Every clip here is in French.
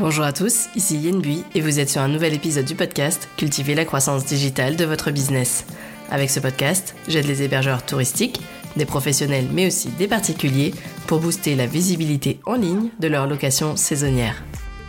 Bonjour à tous, ici Yen Bui et vous êtes sur un nouvel épisode du podcast Cultiver la croissance digitale de votre business. Avec ce podcast, j'aide les hébergeurs touristiques, des professionnels mais aussi des particuliers pour booster la visibilité en ligne de leur location saisonnière.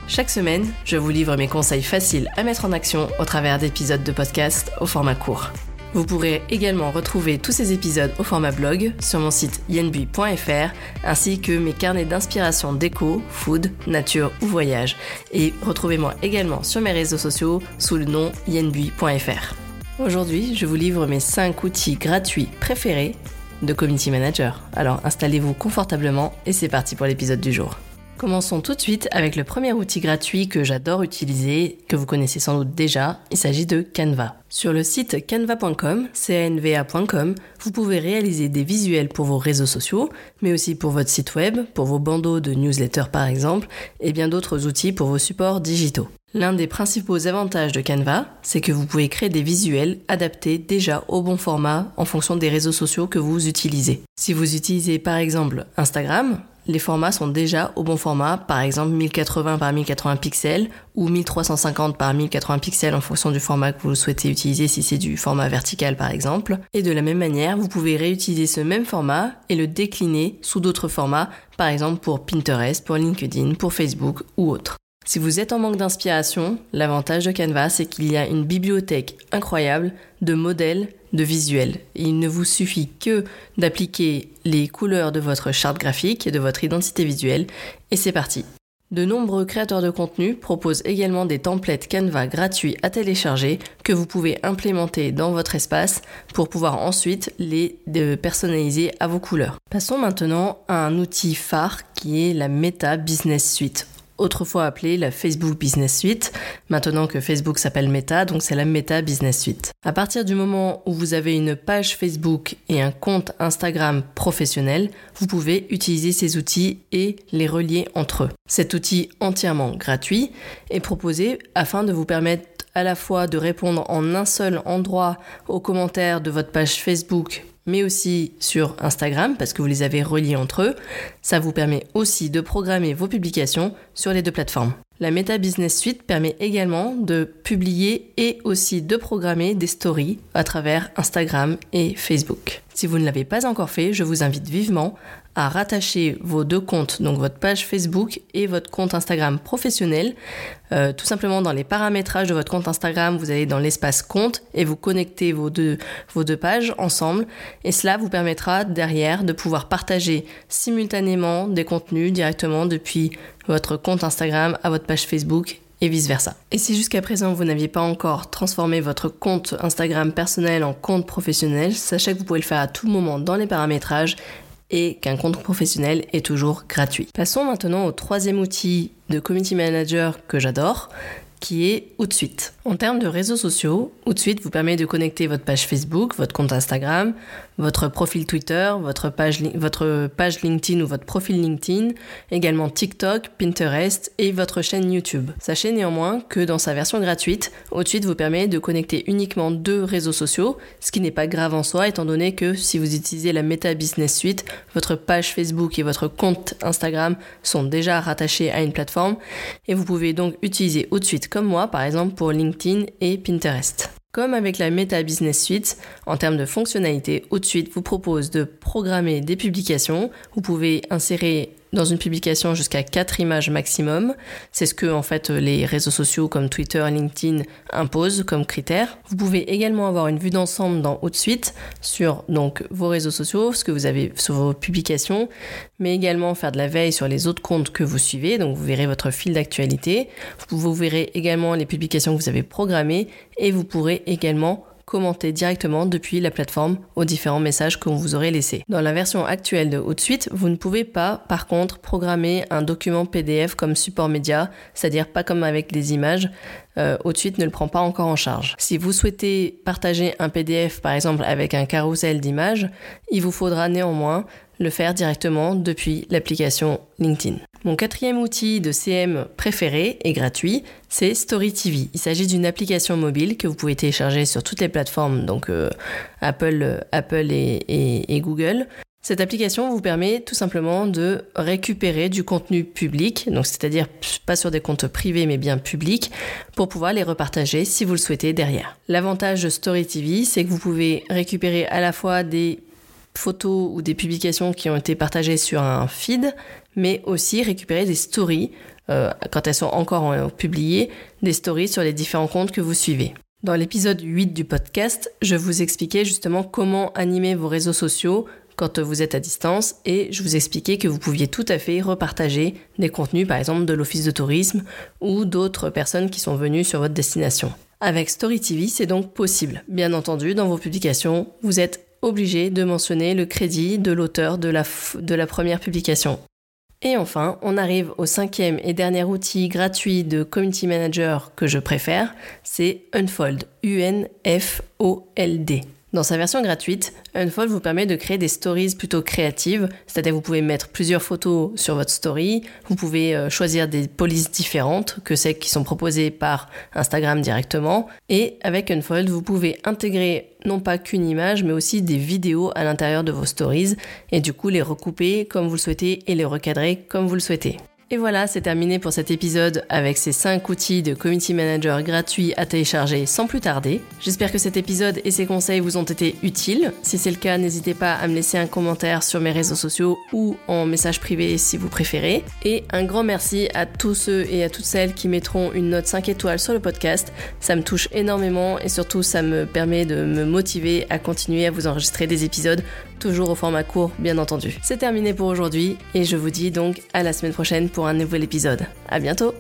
Chaque semaine, je vous livre mes conseils faciles à mettre en action au travers d'épisodes de podcast au format court. Vous pourrez également retrouver tous ces épisodes au format blog sur mon site yenbui.fr ainsi que mes carnets d'inspiration déco, food, nature ou voyage. Et retrouvez-moi également sur mes réseaux sociaux sous le nom yenbui.fr. Aujourd'hui, je vous livre mes 5 outils gratuits préférés de Community Manager. Alors installez-vous confortablement et c'est parti pour l'épisode du jour. Commençons tout de suite avec le premier outil gratuit que j'adore utiliser, que vous connaissez sans doute déjà, il s'agit de Canva. Sur le site canva.com, canva.com, vous pouvez réaliser des visuels pour vos réseaux sociaux, mais aussi pour votre site web, pour vos bandeaux de newsletters par exemple, et bien d'autres outils pour vos supports digitaux. L'un des principaux avantages de Canva, c'est que vous pouvez créer des visuels adaptés déjà au bon format en fonction des réseaux sociaux que vous utilisez. Si vous utilisez par exemple Instagram, les formats sont déjà au bon format, par exemple 1080 par 1080 pixels ou 1350 par 1080 pixels en fonction du format que vous souhaitez utiliser si c'est du format vertical par exemple. Et de la même manière, vous pouvez réutiliser ce même format et le décliner sous d'autres formats, par exemple pour Pinterest, pour LinkedIn, pour Facebook ou autre. Si vous êtes en manque d'inspiration, l'avantage de Canva, c'est qu'il y a une bibliothèque incroyable de modèles de visuels. Il ne vous suffit que d'appliquer les couleurs de votre charte graphique et de votre identité visuelle et c'est parti. De nombreux créateurs de contenu proposent également des templates Canva gratuits à télécharger que vous pouvez implémenter dans votre espace pour pouvoir ensuite les personnaliser à vos couleurs. Passons maintenant à un outil phare qui est la Meta Business Suite autrefois appelée la Facebook Business Suite, maintenant que Facebook s'appelle Meta, donc c'est la Meta Business Suite. À partir du moment où vous avez une page Facebook et un compte Instagram professionnel, vous pouvez utiliser ces outils et les relier entre eux. Cet outil entièrement gratuit est proposé afin de vous permettre à la fois de répondre en un seul endroit aux commentaires de votre page Facebook mais aussi sur Instagram parce que vous les avez reliés entre eux. Ça vous permet aussi de programmer vos publications sur les deux plateformes. La Meta Business Suite permet également de publier et aussi de programmer des stories à travers Instagram et Facebook. Si vous ne l'avez pas encore fait, je vous invite vivement à rattacher vos deux comptes, donc votre page Facebook et votre compte Instagram professionnel. Euh, tout simplement dans les paramétrages de votre compte Instagram, vous allez dans l'espace compte et vous connectez vos deux, vos deux pages ensemble. Et cela vous permettra derrière de pouvoir partager simultanément des contenus directement depuis votre compte Instagram à votre page Facebook et vice-versa. Et si jusqu'à présent vous n'aviez pas encore transformé votre compte Instagram personnel en compte professionnel, sachez que vous pouvez le faire à tout moment dans les paramétrages et qu'un compte professionnel est toujours gratuit. Passons maintenant au troisième outil de Community Manager que j'adore, qui est Outsuite. En termes de réseaux sociaux, Outsuite vous permet de connecter votre page Facebook, votre compte Instagram, votre profil Twitter, votre page, LinkedIn ou votre profil LinkedIn, également TikTok, Pinterest et votre chaîne YouTube. Sachez néanmoins que dans sa version gratuite, Outsuite vous permet de connecter uniquement deux réseaux sociaux, ce qui n'est pas grave en soi étant donné que si vous utilisez la Meta Business Suite, votre page Facebook et votre compte Instagram sont déjà rattachés à une plateforme et vous pouvez donc utiliser Outsuite comme moi, par exemple pour LinkedIn et Pinterest. Comme avec la Meta Business Suite, en termes de fonctionnalité, OutSuite vous propose de programmer des publications. Vous pouvez insérer dans une publication jusqu'à 4 images maximum. C'est ce que en fait les réseaux sociaux comme Twitter, LinkedIn imposent comme critère. Vous pouvez également avoir une vue d'ensemble dans HotSuite sur donc vos réseaux sociaux, ce que vous avez sur vos publications, mais également faire de la veille sur les autres comptes que vous suivez. Donc vous verrez votre fil d'actualité. Vous verrez également les publications que vous avez programmées et vous pourrez également commenter directement depuis la plateforme aux différents messages qu'on vous aurait laissés. Dans la version actuelle de HotSuite, vous ne pouvez pas, par contre, programmer un document PDF comme support média, c'est-à-dire pas comme avec des images. Euh, ne le prend pas encore en charge. Si vous souhaitez partager un PDF, par exemple, avec un carrousel d'images, il vous faudra néanmoins le faire directement depuis l'application LinkedIn. Mon quatrième outil de CM préféré et gratuit, c'est Story TV. Il s'agit d'une application mobile que vous pouvez télécharger sur toutes les plateformes, donc euh, Apple, Apple et, Google. Cette application vous permet tout simplement de récupérer du contenu public, donc c'est-à-dire pas sur des comptes privés mais bien publics, pour pouvoir les repartager si vous le souhaitez derrière. L'avantage de Story TV, c'est que vous pouvez récupérer à la fois des photos ou des publications qui ont été partagées sur un feed, mais aussi récupérer des stories euh, quand elles sont encore publiées, des stories sur les différents comptes que vous suivez. Dans l'épisode 8 du podcast, je vous expliquais justement comment animer vos réseaux sociaux quand vous êtes à distance et je vous expliquais que vous pouviez tout à fait repartager des contenus par exemple de l'office de tourisme ou d'autres personnes qui sont venues sur votre destination. Avec Story TV, c'est donc possible. Bien entendu, dans vos publications, vous êtes obligé de mentionner le crédit de l'auteur de la, première publication. Et enfin, on arrive au cinquième et dernier outil gratuit de Community Manager que je préfère, c'est Unfold, U-N-F-O-L-D. Dans sa version gratuite, Unfold vous permet de créer des stories plutôt créatives, c'est-à-dire vous pouvez mettre plusieurs photos sur votre story, vous pouvez euh, choisir des polices différentes que celles qui sont proposées par Instagram directement, et avec Unfold vous pouvez intégrer non pas qu'une image, mais aussi des vidéos à l'intérieur de vos stories, et du coup les recouper comme vous le souhaitez et les recadrer comme vous le souhaitez. Et voilà, c'est terminé pour cet épisode avec ces 5 outils de Community Manager gratuits à télécharger sans plus tarder. J'espère que cet épisode et ces conseils vous ont été utiles. Si c'est le cas, n'hésitez pas à me laisser un commentaire sur mes réseaux sociaux ou en message privé si vous préférez. Et un grand merci à tous ceux et à toutes celles qui mettront une note 5 étoiles sur le podcast. Ça me touche énormément et surtout ça me permet de me motiver à continuer à vous enregistrer des épisodes toujours au format court bien entendu. C'est terminé pour aujourd'hui et je vous dis donc à la semaine prochaine un nouvel épisode. À bientôt!